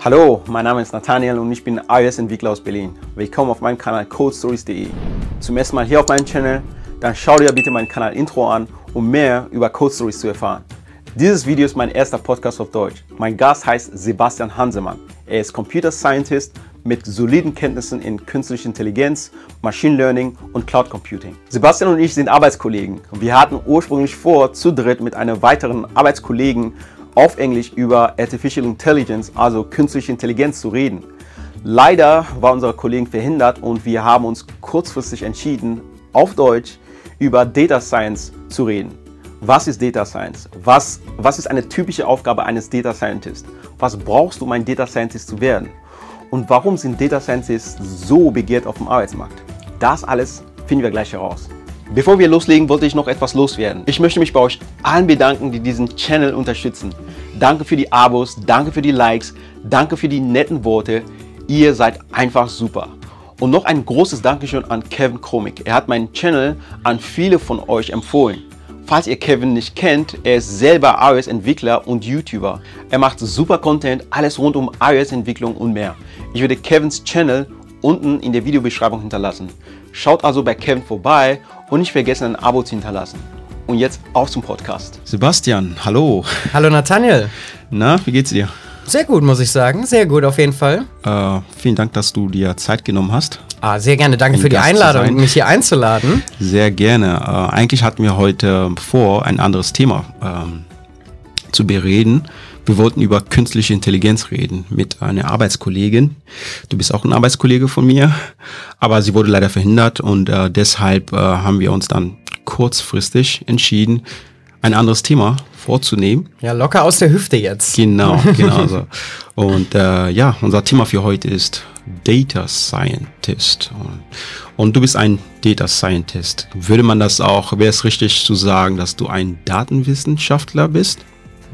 Hallo, mein Name ist Nathaniel und ich bin iOS-Entwickler aus Berlin. Willkommen auf meinem Kanal codestories.de. Zum ersten Mal hier auf meinem Channel, dann schau dir bitte meinen Kanal Intro an, um mehr über Code Stories zu erfahren. Dieses Video ist mein erster Podcast auf Deutsch. Mein Gast heißt Sebastian Hansemann. Er ist Computer Scientist mit soliden Kenntnissen in künstlicher Intelligenz, Machine Learning und Cloud Computing. Sebastian und ich sind Arbeitskollegen. Wir hatten ursprünglich vor, zu dritt mit einem weiteren Arbeitskollegen auf Englisch über Artificial Intelligence, also künstliche Intelligenz, zu reden. Leider war unser Kollege verhindert und wir haben uns kurzfristig entschieden, auf Deutsch über Data Science zu reden. Was ist Data Science? Was, was ist eine typische Aufgabe eines Data Scientists? Was brauchst du, um ein Data Scientist zu werden? Und warum sind Data Scientists so begehrt auf dem Arbeitsmarkt? Das alles finden wir gleich heraus. Bevor wir loslegen, wollte ich noch etwas loswerden. Ich möchte mich bei euch allen bedanken, die diesen Channel unterstützen. Danke für die Abos, danke für die Likes, danke für die netten Worte. Ihr seid einfach super. Und noch ein großes Dankeschön an Kevin Kromik. Er hat meinen Channel an viele von euch empfohlen. Falls ihr Kevin nicht kennt, er ist selber iOS-Entwickler und YouTuber. Er macht super Content, alles rund um iOS-Entwicklung und mehr. Ich werde Kevins Channel unten in der Videobeschreibung hinterlassen. Schaut also bei Kevin vorbei und nicht vergessen, ein Abo zu hinterlassen. Und jetzt auf zum Podcast. Sebastian, hallo. Hallo Nathaniel. Na, wie geht's dir? Sehr gut, muss ich sagen. Sehr gut auf jeden Fall. Äh, vielen Dank, dass du dir Zeit genommen hast. Ah, sehr gerne. Danke für die Gast Einladung, mich hier einzuladen. Sehr gerne. Äh, eigentlich hatten wir heute vor, ein anderes Thema ähm, zu bereden. Wir wollten über künstliche Intelligenz reden mit einer Arbeitskollegin. Du bist auch ein Arbeitskollege von mir, aber sie wurde leider verhindert und äh, deshalb äh, haben wir uns dann kurzfristig entschieden, ein anderes Thema vorzunehmen. Ja, locker aus der Hüfte jetzt. Genau, genau so. Und äh, ja, unser Thema für heute ist Data Scientist. Und, und, du bist ein Data Scientist. Würde man das auch, wäre es richtig zu sagen, dass du ein Datenwissenschaftler bist?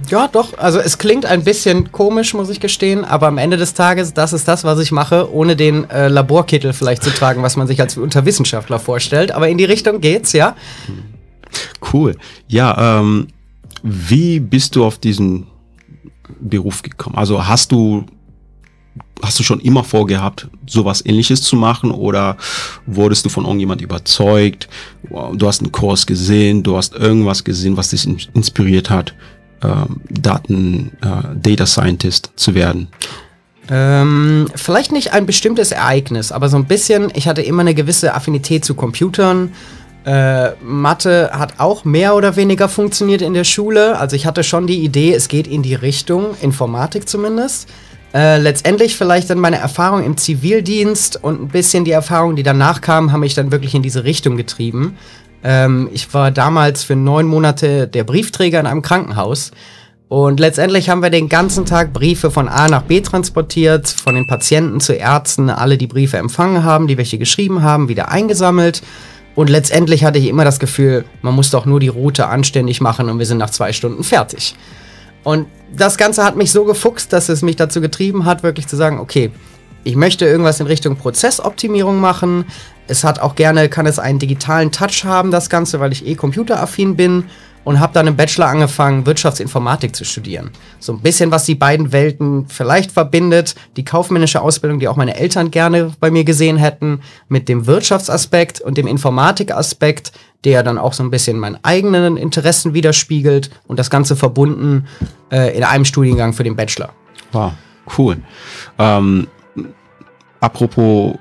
Ja, doch. Also es klingt ein bisschen komisch, muss ich gestehen, aber am Ende des Tages, das ist das, was ich mache, ohne den äh, Laborkittel vielleicht zu tragen, was man sich als Unterwissenschaftler vorstellt. Aber in die Richtung geht's, ja. Cool. Ja, ähm, wie bist du auf diesen Beruf gekommen? Also hast du hast du schon immer vorgehabt, sowas ähnliches zu machen oder wurdest du von irgendjemand überzeugt? Du hast einen Kurs gesehen, du hast irgendwas gesehen, was dich inspiriert hat, Daten, äh, Data Scientist zu werden? Ähm, vielleicht nicht ein bestimmtes Ereignis, aber so ein bisschen, ich hatte immer eine gewisse Affinität zu Computern. Äh, Mathe hat auch mehr oder weniger funktioniert in der Schule. Also ich hatte schon die Idee, es geht in die Richtung, Informatik zumindest. Äh, letztendlich vielleicht dann meine Erfahrung im Zivildienst und ein bisschen die Erfahrung, die danach kam, haben mich dann wirklich in diese Richtung getrieben. Ähm, ich war damals für neun Monate der Briefträger in einem Krankenhaus. Und letztendlich haben wir den ganzen Tag Briefe von A nach B transportiert, von den Patienten zu Ärzten, alle die Briefe empfangen haben, die welche geschrieben haben, wieder eingesammelt. Und letztendlich hatte ich immer das Gefühl, man muss doch nur die Route anständig machen und wir sind nach zwei Stunden fertig. Und das Ganze hat mich so gefuchst, dass es mich dazu getrieben hat, wirklich zu sagen, okay, ich möchte irgendwas in Richtung Prozessoptimierung machen. Es hat auch gerne, kann es einen digitalen Touch haben, das Ganze, weil ich eh computeraffin bin und habe dann im Bachelor angefangen, Wirtschaftsinformatik zu studieren. So ein bisschen, was die beiden Welten vielleicht verbindet. Die kaufmännische Ausbildung, die auch meine Eltern gerne bei mir gesehen hätten, mit dem Wirtschaftsaspekt und dem Informatikaspekt, der dann auch so ein bisschen meinen eigenen Interessen widerspiegelt und das Ganze verbunden äh, in einem Studiengang für den Bachelor. Wow, cool. Ähm, apropos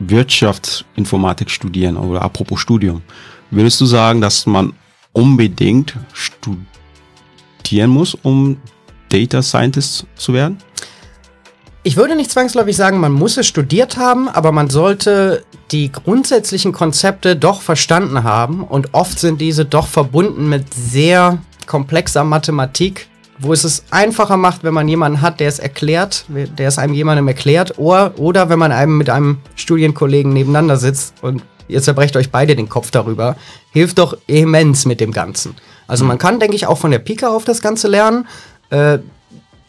Wirtschaftsinformatik studieren oder apropos Studium, würdest du sagen, dass man unbedingt studieren muss, um Data Scientist zu werden? Ich würde nicht zwangsläufig sagen, man muss es studiert haben, aber man sollte die grundsätzlichen Konzepte doch verstanden haben. Und oft sind diese doch verbunden mit sehr komplexer Mathematik, wo es es einfacher macht, wenn man jemanden hat, der es erklärt, der es einem jemandem erklärt, oder, oder wenn man einem mit einem Studienkollegen nebeneinander sitzt und ihr zerbrecht euch beide den Kopf darüber, hilft doch immens mit dem Ganzen. Also man kann, denke ich, auch von der Pika auf das Ganze lernen. Äh,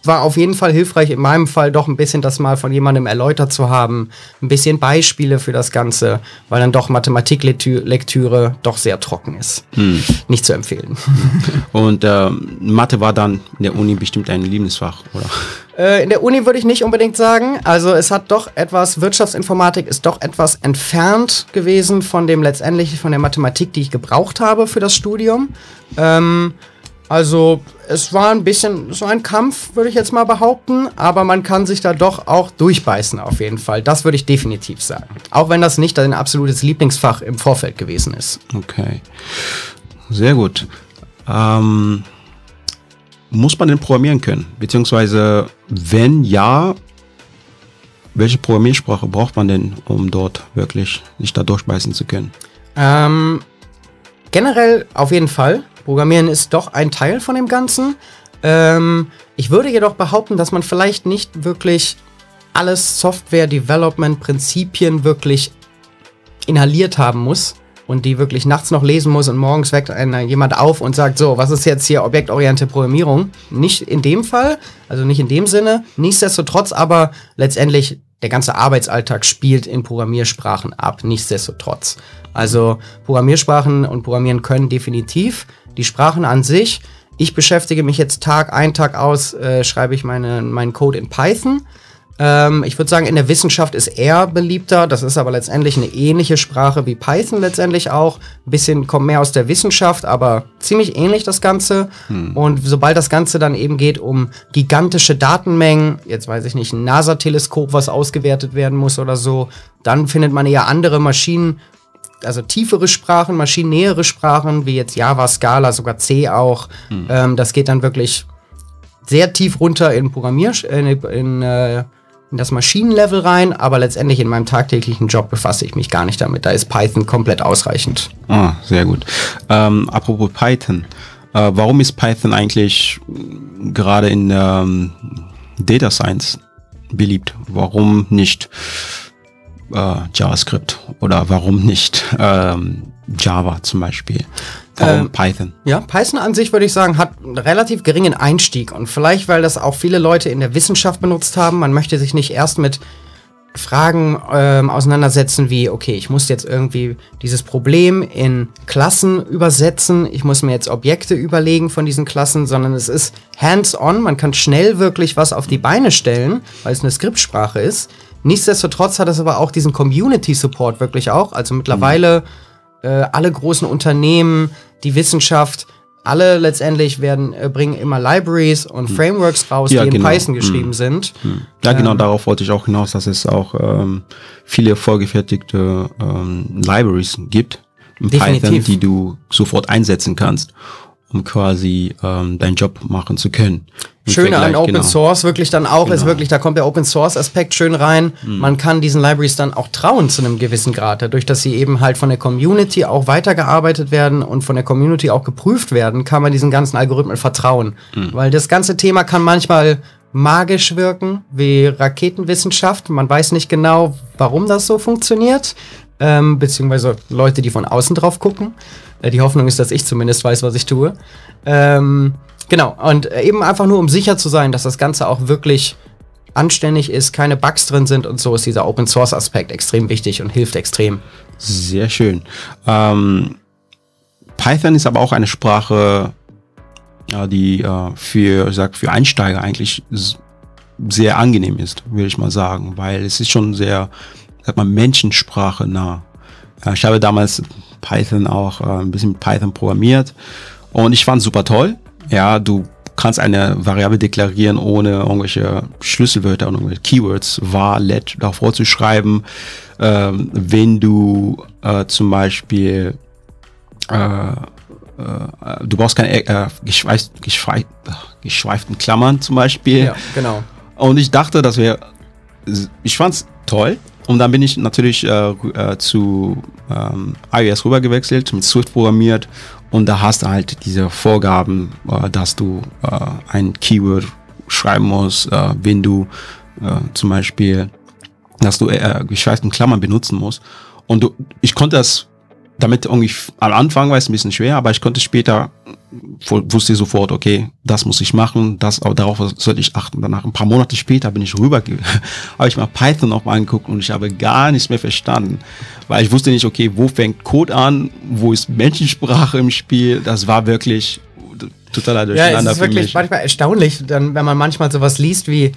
war auf jeden Fall hilfreich, in meinem Fall doch ein bisschen das mal von jemandem erläutert zu haben, ein bisschen Beispiele für das Ganze, weil dann doch Mathematiklektüre doch sehr trocken ist. Hm. Nicht zu empfehlen. Und äh, Mathe war dann in der Uni bestimmt ein Lieblingsfach, oder? Äh, in der Uni würde ich nicht unbedingt sagen. Also es hat doch etwas, Wirtschaftsinformatik ist doch etwas entfernt gewesen von dem letztendlich, von der Mathematik, die ich gebraucht habe für das Studium. Ähm, also es war ein bisschen so ein Kampf, würde ich jetzt mal behaupten, aber man kann sich da doch auch durchbeißen auf jeden Fall. Das würde ich definitiv sagen. Auch wenn das nicht dein absolutes Lieblingsfach im Vorfeld gewesen ist. Okay. Sehr gut. Ähm, muss man denn programmieren können? Beziehungsweise, wenn ja, welche Programmiersprache braucht man denn, um dort wirklich sich da durchbeißen zu können? Ähm, generell auf jeden Fall. Programmieren ist doch ein Teil von dem Ganzen. Ähm, ich würde jedoch behaupten, dass man vielleicht nicht wirklich alles Software-Development-Prinzipien wirklich inhaliert haben muss und die wirklich nachts noch lesen muss und morgens weckt einer jemand auf und sagt, so, was ist jetzt hier objektorientierte Programmierung? Nicht in dem Fall, also nicht in dem Sinne. Nichtsdestotrotz aber letztendlich der ganze Arbeitsalltag spielt in Programmiersprachen ab, nichtsdestotrotz. Also Programmiersprachen und Programmieren können definitiv. Die Sprachen an sich, ich beschäftige mich jetzt Tag ein, Tag aus, äh, schreibe ich meine, meinen Code in Python. Ähm, ich würde sagen, in der Wissenschaft ist er beliebter. Das ist aber letztendlich eine ähnliche Sprache wie Python letztendlich auch. Ein bisschen kommt mehr aus der Wissenschaft, aber ziemlich ähnlich das Ganze. Hm. Und sobald das Ganze dann eben geht um gigantische Datenmengen, jetzt weiß ich nicht, ein NASA-Teleskop, was ausgewertet werden muss oder so, dann findet man eher andere Maschinen, also tiefere Sprachen, maschinennähere Sprachen, wie jetzt Java, Scala, sogar C auch. Hm. Ähm, das geht dann wirklich sehr tief runter in Programmier, in, in äh, in das Maschinenlevel rein, aber letztendlich in meinem tagtäglichen Job befasse ich mich gar nicht damit. Da ist Python komplett ausreichend. Ah, sehr gut. Ähm, apropos Python, äh, warum ist Python eigentlich gerade in ähm, Data Science beliebt? Warum nicht äh, JavaScript oder warum nicht ähm, Java zum Beispiel? Warum ähm, Python? Ja, Python an sich würde ich sagen, hat einen relativ geringen Einstieg und vielleicht, weil das auch viele Leute in der Wissenschaft benutzt haben. Man möchte sich nicht erst mit Fragen ähm, auseinandersetzen wie, okay, ich muss jetzt irgendwie dieses Problem in Klassen übersetzen, ich muss mir jetzt Objekte überlegen von diesen Klassen, sondern es ist hands-on, man kann schnell wirklich was auf die Beine stellen, weil es eine Skriptsprache ist. Nichtsdestotrotz hat es aber auch diesen Community-Support wirklich auch, also mittlerweile mhm äh, alle großen Unternehmen, die Wissenschaft, alle letztendlich werden äh, bringen immer Libraries und hm. Frameworks raus, ja, die genau. in Python geschrieben hm. sind. Hm. Ja, genau, ähm, darauf wollte ich auch hinaus, dass es auch ähm, viele vorgefertigte ähm, Libraries gibt in Definitiv. Python, die du sofort einsetzen kannst um quasi ähm, deinen Job machen zu können. Schöne an Open genau. Source wirklich dann auch genau. ist wirklich, da kommt der Open Source Aspekt schön rein. Mhm. Man kann diesen Libraries dann auch trauen zu einem gewissen Grad, dadurch, dass sie eben halt von der Community auch weitergearbeitet werden und von der Community auch geprüft werden, kann man diesen ganzen Algorithmen vertrauen. Mhm. Weil das ganze Thema kann manchmal magisch wirken, wie Raketenwissenschaft. Man weiß nicht genau, warum das so funktioniert, ähm, beziehungsweise Leute, die von außen drauf gucken. Äh, die Hoffnung ist, dass ich zumindest weiß, was ich tue. Ähm, genau, und äh, eben einfach nur, um sicher zu sein, dass das Ganze auch wirklich anständig ist, keine Bugs drin sind und so ist dieser Open Source Aspekt extrem wichtig und hilft extrem. Sehr schön. Ähm, Python ist aber auch eine Sprache, ja, die äh, für, ich sag, für Einsteiger eigentlich sehr angenehm ist, würde ich mal sagen, weil es ist schon sehr, sag mal, Menschensprache nah. Ich habe damals Python auch äh, ein bisschen mit Python programmiert und ich fand super toll. Ja, du kannst eine Variable deklarieren, ohne irgendwelche Schlüsselwörter und irgendwelche Keywords, war, let, davor zu schreiben. Ähm, wenn du äh, zum Beispiel äh, äh, du brauchst keine äh, geschweif, geschweif, geschweiften Klammern zum Beispiel. Ja, genau. Und ich dachte, das wäre, ich fand's toll. Und dann bin ich natürlich äh, äh, zu ähm, iOS rüber gewechselt, mit Swift programmiert und da hast du halt diese Vorgaben, äh, dass du äh, ein Keyword schreiben musst, äh, wenn du zum Beispiel, dass du äh, Klammern benutzen musst. Und du, ich konnte das damit irgendwie am Anfang war es ein bisschen schwer, aber ich konnte später wusste sofort, okay, das muss ich machen, das darauf sollte ich achten. Danach ein paar Monate später bin ich rüber, habe ich mal Python noch mal angeguckt und ich habe gar nichts mehr verstanden, weil ich wusste nicht, okay, wo fängt Code an, wo ist Menschensprache im Spiel. Das war wirklich totaler Durcheinander. Ja, es ist wirklich manchmal erstaunlich, dann, wenn man manchmal sowas liest wie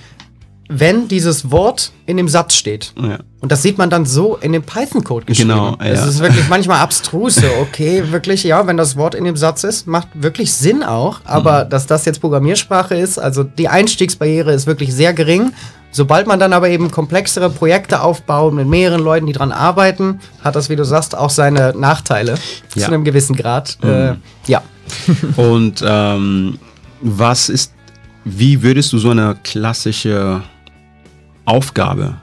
wenn dieses Wort in dem Satz steht. Ja. Und das sieht man dann so in dem Python-Code geschrieben. Genau, Es ja. ist wirklich manchmal abstrus. so, Okay, wirklich, ja, wenn das Wort in dem Satz ist, macht wirklich Sinn auch. Mhm. Aber dass das jetzt Programmiersprache ist, also die Einstiegsbarriere ist wirklich sehr gering. Sobald man dann aber eben komplexere Projekte aufbaut mit mehreren Leuten, die dran arbeiten, hat das, wie du sagst, auch seine Nachteile Ja. Mhm. zu einem gewissen Grad. Äh, ja. Und ähm, was ist, wie würdest du so eine klassische Aufgabe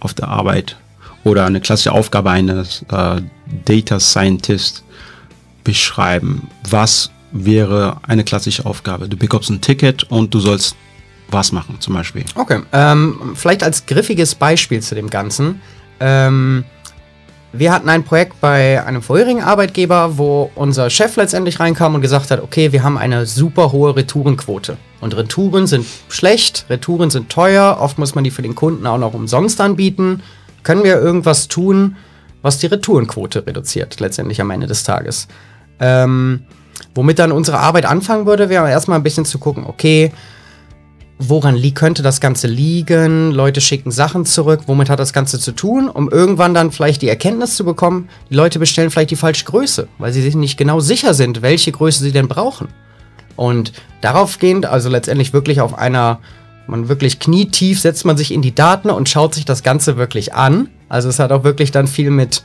auf der Arbeit oder eine klassische Aufgabe eines äh, Data Scientist beschreiben? Was wäre eine klassische Aufgabe? Du bekommst ein Ticket und du sollst was machen, zum Beispiel. Okay. Ähm, vielleicht als griffiges Beispiel zu dem Ganzen. Ähm, wir hatten ein Projekt bei einem vorherigen Arbeitgeber, wo unser Chef letztendlich reinkam und gesagt hat, okay, wir haben eine super hohe Retourenquote. Und Retouren sind schlecht, Retouren sind teuer, oft muss man die für den Kunden auch noch umsonst anbieten. Können wir irgendwas tun, was die Retourenquote reduziert, letztendlich am Ende des Tages? Ähm, womit dann unsere Arbeit anfangen würde, wäre erstmal ein bisschen zu gucken, okay, woran könnte das Ganze liegen? Leute schicken Sachen zurück, womit hat das Ganze zu tun? Um irgendwann dann vielleicht die Erkenntnis zu bekommen, die Leute bestellen vielleicht die falsche Größe, weil sie sich nicht genau sicher sind, welche Größe sie denn brauchen. Und daraufgehend, also letztendlich wirklich auf einer, man wirklich knietief setzt man sich in die Daten und schaut sich das Ganze wirklich an. Also es hat auch wirklich dann viel mit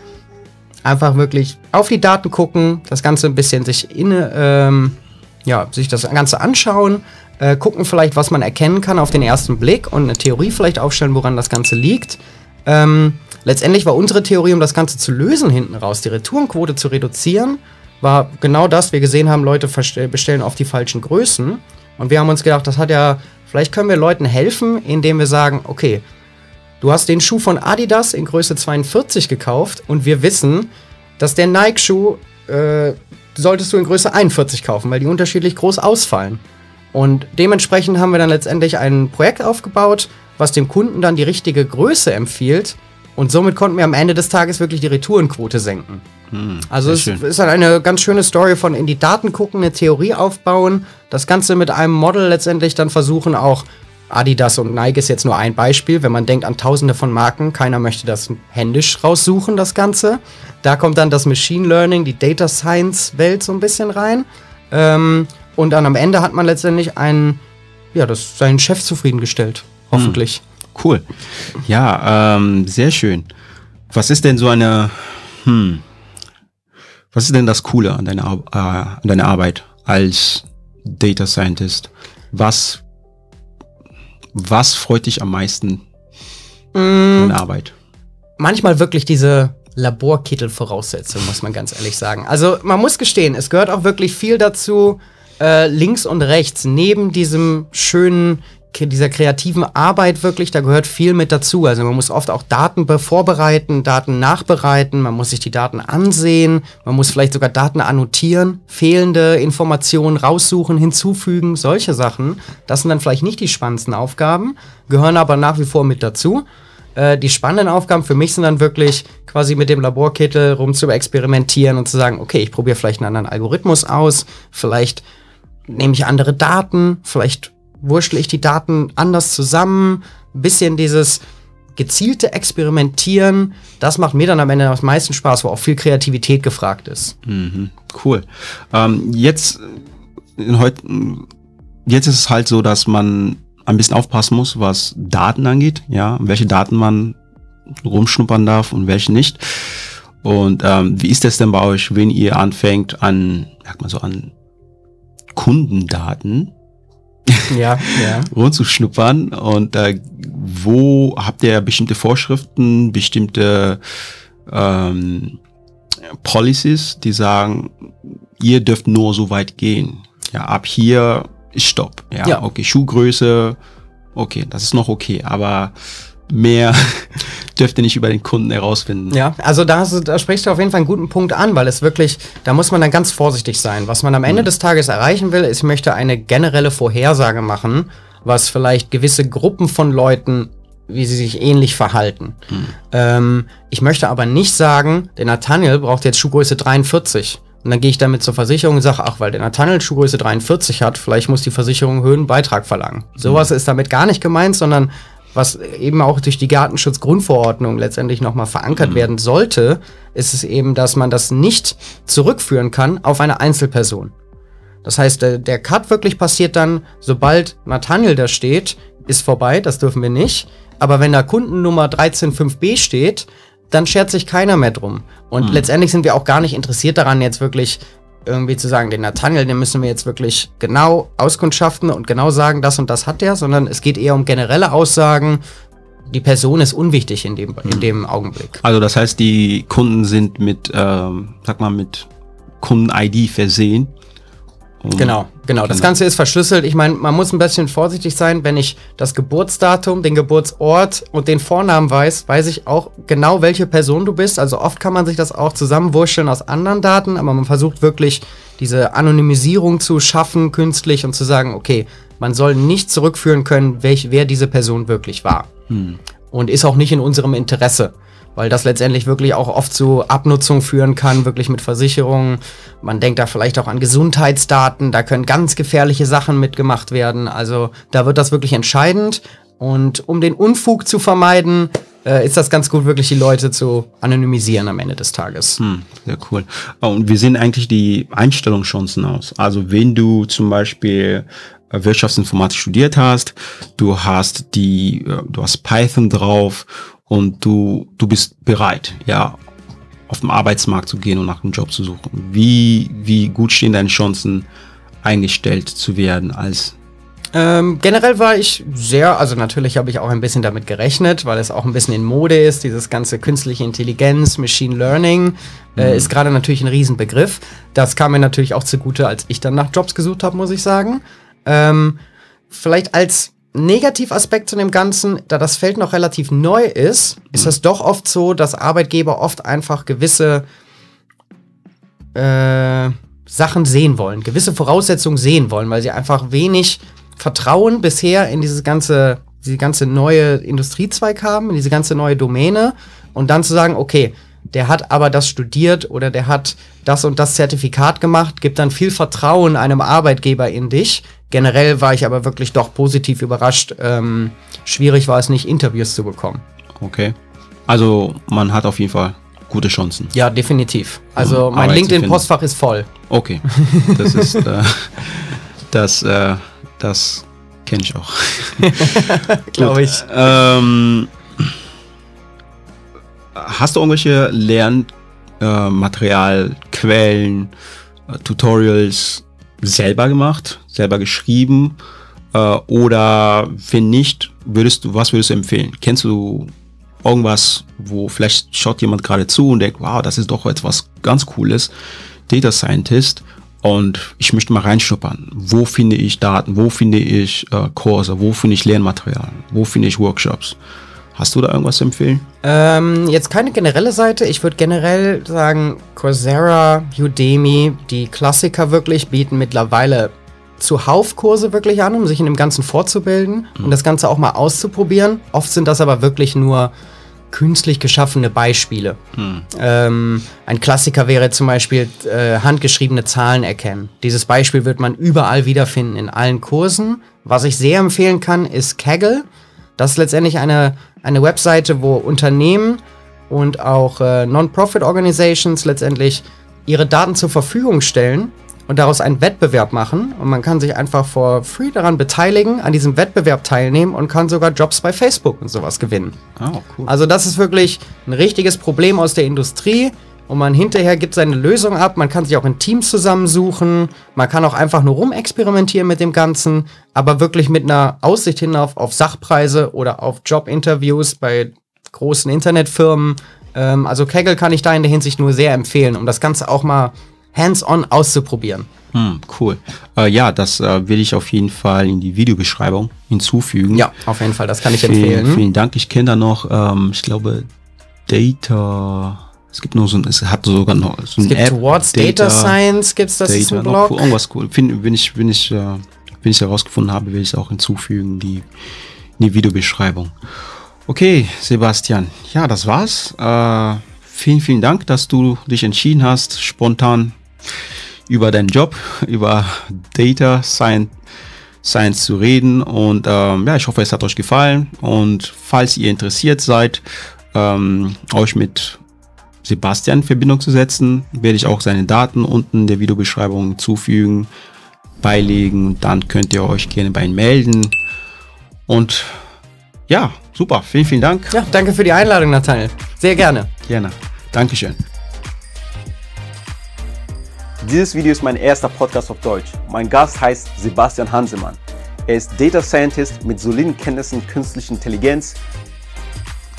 einfach wirklich auf die Daten gucken, das Ganze ein bisschen sich inne, ähm, ja, sich das Ganze anschauen, äh, gucken vielleicht, was man erkennen kann auf den ersten Blick und eine Theorie vielleicht aufstellen, woran das Ganze liegt. Ähm, letztendlich war unsere Theorie, um das Ganze zu lösen hinten raus, die Retourenquote zu reduzieren, war genau das. Wir gesehen haben, Leute bestellen auf die falschen Größen. Und wir haben uns gedacht, das hat ja, vielleicht können wir Leuten helfen, indem wir sagen, okay, du hast den Schuh von Adidas in Größe 42 gekauft und wir wissen, dass der Nike-Schuh äh, solltest du in Größe 41 kaufen, weil die unterschiedlich groß ausfallen. Und dementsprechend haben wir dann letztendlich ein Projekt aufgebaut, was dem Kunden dann die richtige Größe empfiehlt. Und somit konnten wir am Ende des Tages wirklich die Retourenquote senken. also es schön. ist halt eine ganz schöne Story von in die Daten gucken, eine Theorie aufbauen, das Ganze mit einem Model letztendlich dann versuchen, auch Adidas und Nike ist jetzt nur ein Beispiel, wenn man denkt an tausende von Marken, keiner möchte das händisch raussuchen, das Ganze. Da kommt dann das Machine Learning, die Data Science Welt so ein bisschen rein. Ähm, und dann am Ende hat man letztendlich einen, ja, das seinen Chef zufriedengestellt. Hoffentlich. Cool. Ja, ähm, sehr schön. Was ist denn so eine, hm, was ist denn das Coole an deiner, äh, an deiner Arbeit als Data Scientist? Was, was freut dich am meisten an der Arbeit? manchmal wirklich diese Laborkittel-Voraussetzung, muss man ganz ehrlich sagen. Also man muss gestehen, es gehört auch wirklich viel dazu, äh, links und rechts, neben diesem schönen, dieser kreativen Arbeit wirklich, da gehört viel mit dazu. Also man muss oft auch Daten be- vorbereiten, Daten nachbereiten, man muss sich die Daten ansehen, man muss vielleicht sogar Daten annotieren, fehlende Informationen raussuchen, hinzufügen, solche Sachen. Das sind dann vielleicht nicht die spannendsten Aufgaben, gehören aber nach wie vor mit dazu. Äh, die spannenden Aufgaben für mich sind dann wirklich quasi mit dem Laborkittel rum zu experimentieren und zu sagen, okay, ich probiere vielleicht einen anderen Algorithmus aus, vielleicht nehme ich andere Daten, vielleicht wurschtel ich die Daten anders zusammen, ein bisschen dieses gezielte Experimentieren, das macht mir dann am Ende am meisten Spaß, wo auch viel Kreativität gefragt ist. Cool. Ähm, jetzt, in heut, jetzt ist es halt so, dass man ein bisschen aufpassen muss, was Daten angeht, ja, welche Daten man rumschnuppern darf und welche nicht. Und ähm, wie ist das denn bei euch, wenn ihr anfängt an, sagt man so, an Kundendaten Ja, ja. rumzuschnuppern und äh, wo habt ihr bestimmte Vorschriften, bestimmte ähm, Policies, die sagen, ihr dürft nur so weit gehen. Ja, ab hier ist Stopp. Ja, Ja. okay, Schuhgröße, okay, das ist noch okay, aber mehr dürft ihr nicht über den Kunden herausfinden. Ja, also da, hast da sprichst du auf jeden Fall einen guten Punkt an, weil es wirklich, da muss man dann ganz vorsichtig sein. Was man am Ende des Tages erreichen will, ist, ich möchte eine generelle Vorhersage machen, was vielleicht gewisse Gruppen von Leuten, wie sie sich ähnlich verhalten. Ähm, ich möchte aber nicht sagen, der Nathaniel braucht jetzt Schuhgröße 43. Und dann gehe ich damit zur Versicherung und sage, ach, weil der Nathaniel Schuhgröße 43 hat, vielleicht muss die Versicherung einen höheren Beitrag verlangen. Sowas ist damit gar nicht gemeint, sondern was eben auch durch die Gartenschutzgrundverordnung letztendlich nochmal verankert Mhm. werden sollte, ist es eben, dass man das nicht zurückführen kann auf eine Einzelperson. Das heißt, der, der Cut wirklich passiert dann, sobald Nathaniel da steht, ist vorbei, das dürfen wir nicht. Aber wenn da Kundennummer 135b steht, dann schert sich keiner mehr drum. Und letztendlich sind wir auch gar nicht interessiert daran, jetzt wirklich irgendwie zu sagen, den Nathaniel, den müssen wir jetzt wirklich genau auskundschaften und genau sagen, das und das hat der, sondern es geht eher um generelle Aussagen. Die Person ist unwichtig in dem, in dem Augenblick. Also das heißt, die Kunden sind mit, ähm, sag mal, mit Kunden-ID versehen. Und- Genau, genau. Das Genau. Ganze ist verschlüsselt. Ich meine, man muss ein bisschen vorsichtig sein, wenn ich das Geburtsdatum, den Geburtsort und den Vornamen weiß, weiß ich auch genau, welche Person du bist. Also oft kann man sich das auch zusammenwurscheln aus anderen Daten, aber man versucht wirklich diese Anonymisierung zu schaffen, künstlich und zu sagen, okay, man soll nicht zurückführen können, welch, wer diese Person wirklich war. Und ist auch nicht in unserem Interesse weil das letztendlich wirklich auch oft zu Abnutzung führen kann, wirklich mit Versicherungen. Man denkt da vielleicht auch an Gesundheitsdaten, da können ganz gefährliche Sachen mitgemacht werden. Also da wird das wirklich entscheidend. Und um den Unfug zu vermeiden, äh, ist das ganz gut, wirklich die Leute zu anonymisieren am Ende des Tages. Hm, sehr cool. Oh, Und wie sehen eigentlich die Einstellungschancen aus? Also wenn du zum Beispiel äh, Wirtschaftsinformatik studiert hast, du hast die, äh, du hast Python drauf und du, du bist bereit, ja, auf den Arbeitsmarkt zu gehen und nach einem Job zu suchen. Wie, wie gut stehen deine Chancen, eingestellt zu werden als Ähm, generell war ich sehr, also natürlich habe ich auch ein bisschen damit gerechnet, weil es auch ein bisschen in Mode ist, dieses ganze künstliche Intelligenz, Machine Learning, äh, ist gerade natürlich ein Riesenbegriff. Das kam mir natürlich auch zugute, als ich dann nach Jobs gesucht habe, muss ich sagen. Ähm, vielleicht als Negativaspekt zu dem Ganzen, da das Feld noch relativ neu ist, ist es doch oft so, dass Arbeitgeber oft einfach gewisse äh, Sachen sehen wollen, gewisse Voraussetzungen sehen wollen, weil sie einfach wenig Vertrauen bisher in dieses ganze, diese ganze neue Industriezweig haben, in diese ganze neue Domäne und dann zu sagen, okay, der hat aber das studiert oder der hat das und das Zertifikat gemacht, gibt dann viel Vertrauen einem Arbeitgeber in dich. Generell war ich aber wirklich doch positiv überrascht. Ähm, schwierig war es nicht, Interviews zu bekommen. Okay. Also man hat auf jeden Fall gute Chancen. Ja, definitiv. Also Um mein LinkedIn-Postfach ist voll. Okay. Das ist äh, das, äh, das kenne ich auch. Glaube ich. Ähm, hast du irgendwelche Lernmaterial, äh, äh, Tutorials selber gemacht, selber geschrieben? Äh, oder wenn nicht, würdest du, was würdest du empfehlen? Kennst du irgendwas, wo vielleicht schaut jemand gerade zu und denkt, wow, das ist doch etwas ganz Cooles, Data Scientist, und ich möchte mal reinschnuppern. Wo finde ich Daten? Wo finde ich äh, Kurse? Wo finde ich Lernmaterial? Wo finde ich Workshops? Hast du da irgendwas zu empfehlen? Ähm, jetzt keine generelle Seite. Ich würde generell sagen, Coursera, Udemy, die Klassiker wirklich bieten mittlerweile zuhauf Kurse wirklich an, um sich in dem Ganzen vorzubilden und das Ganze auch mal auszuprobieren. Oft sind das aber wirklich nur künstlich geschaffene Beispiele. Ähm, ein Klassiker wäre zum Beispiel äh, handgeschriebene Zahlen erkennen. Dieses Beispiel wird man überall wiederfinden in allen Kursen. Was ich sehr empfehlen kann, ist Kaggle. Das ist letztendlich eine, eine Webseite, wo Unternehmen und auch äh, Non-Profit-Organizations letztendlich ihre Daten zur Verfügung stellen und daraus einen Wettbewerb machen. Und man kann sich einfach for free daran beteiligen, an diesem Wettbewerb teilnehmen und kann sogar Jobs bei Facebook und sowas gewinnen. Oh, cool. Also das ist wirklich ein richtiges Problem aus der Industrie. Und man hinterher gibt seine Lösung ab. Man kann sich auch in Teams zusammensuchen. Man kann auch einfach nur rumexperimentieren mit dem Ganzen. Aber wirklich mit einer Aussicht hin auf, auf Sachpreise oder auf Jobinterviews bei großen Internetfirmen. Ähm, also Kaggle kann ich da in der Hinsicht nur sehr empfehlen, um das Ganze auch mal hands-on auszuprobieren. Hm, cool. Äh, ja, das äh, will ich auf jeden Fall in die Videobeschreibung hinzufügen. Ja, auf jeden Fall, das kann ich Vielen, empfehlen. vielen Dank. Ich kenne da noch, ähm, ich glaube, Data. Es gibt noch so ein, es hat sogar noch so Es ein gibt App. Towards Data, Science, gibt's das ist Data, ein noch Blog. cool, irgendwas cool. Find, wenn ich, wenn ich, äh, wenn ich herausgefunden habe, will ich es auch hinzufügen, die, in die Videobeschreibung. Okay, Sebastian. Ja, das war's. Äh, vielen, vielen Dank, dass du dich entschieden hast, spontan über deinen Job, über Data Science, Science zu reden. Und ähm, ja, ich hoffe, es hat euch gefallen. Und falls ihr interessiert seid, ähm, euch mit Sebastian in Verbindung zu setzen, werde ich auch seine Daten unten in der Videobeschreibung zufügen, beilegen. Dann könnt ihr euch gerne bei ihm melden. Und ja, super. Vielen, vielen Dank. Ja, danke für die Einladung, Nathaniel. Sehr gerne. Gerne. Dankeschön. Dieses Video ist mein erster Podcast auf Deutsch. Mein Gast heißt Sebastian Hansemann. Er ist Data Scientist mit soliden Kenntnissen künstlicher Intelligenz.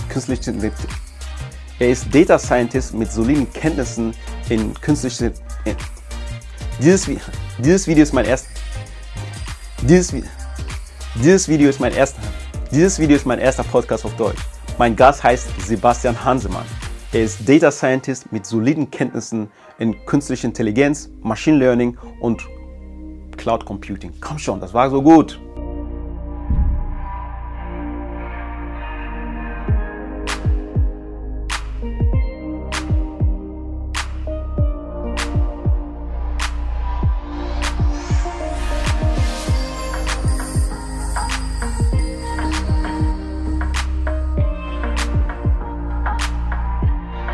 Künstliche er ist Data Scientist mit soliden Kenntnissen in künstlicher dieses, dieses Video ist mein erster dieses, dieses Video ist mein erster dieses Video ist mein erster Podcast auf Deutsch. Mein Gast heißt Sebastian Hansemann. Er ist Data Scientist mit soliden Kenntnissen in künstlicher Intelligenz, Machine Learning und Cloud Computing. Komm schon, das war so gut.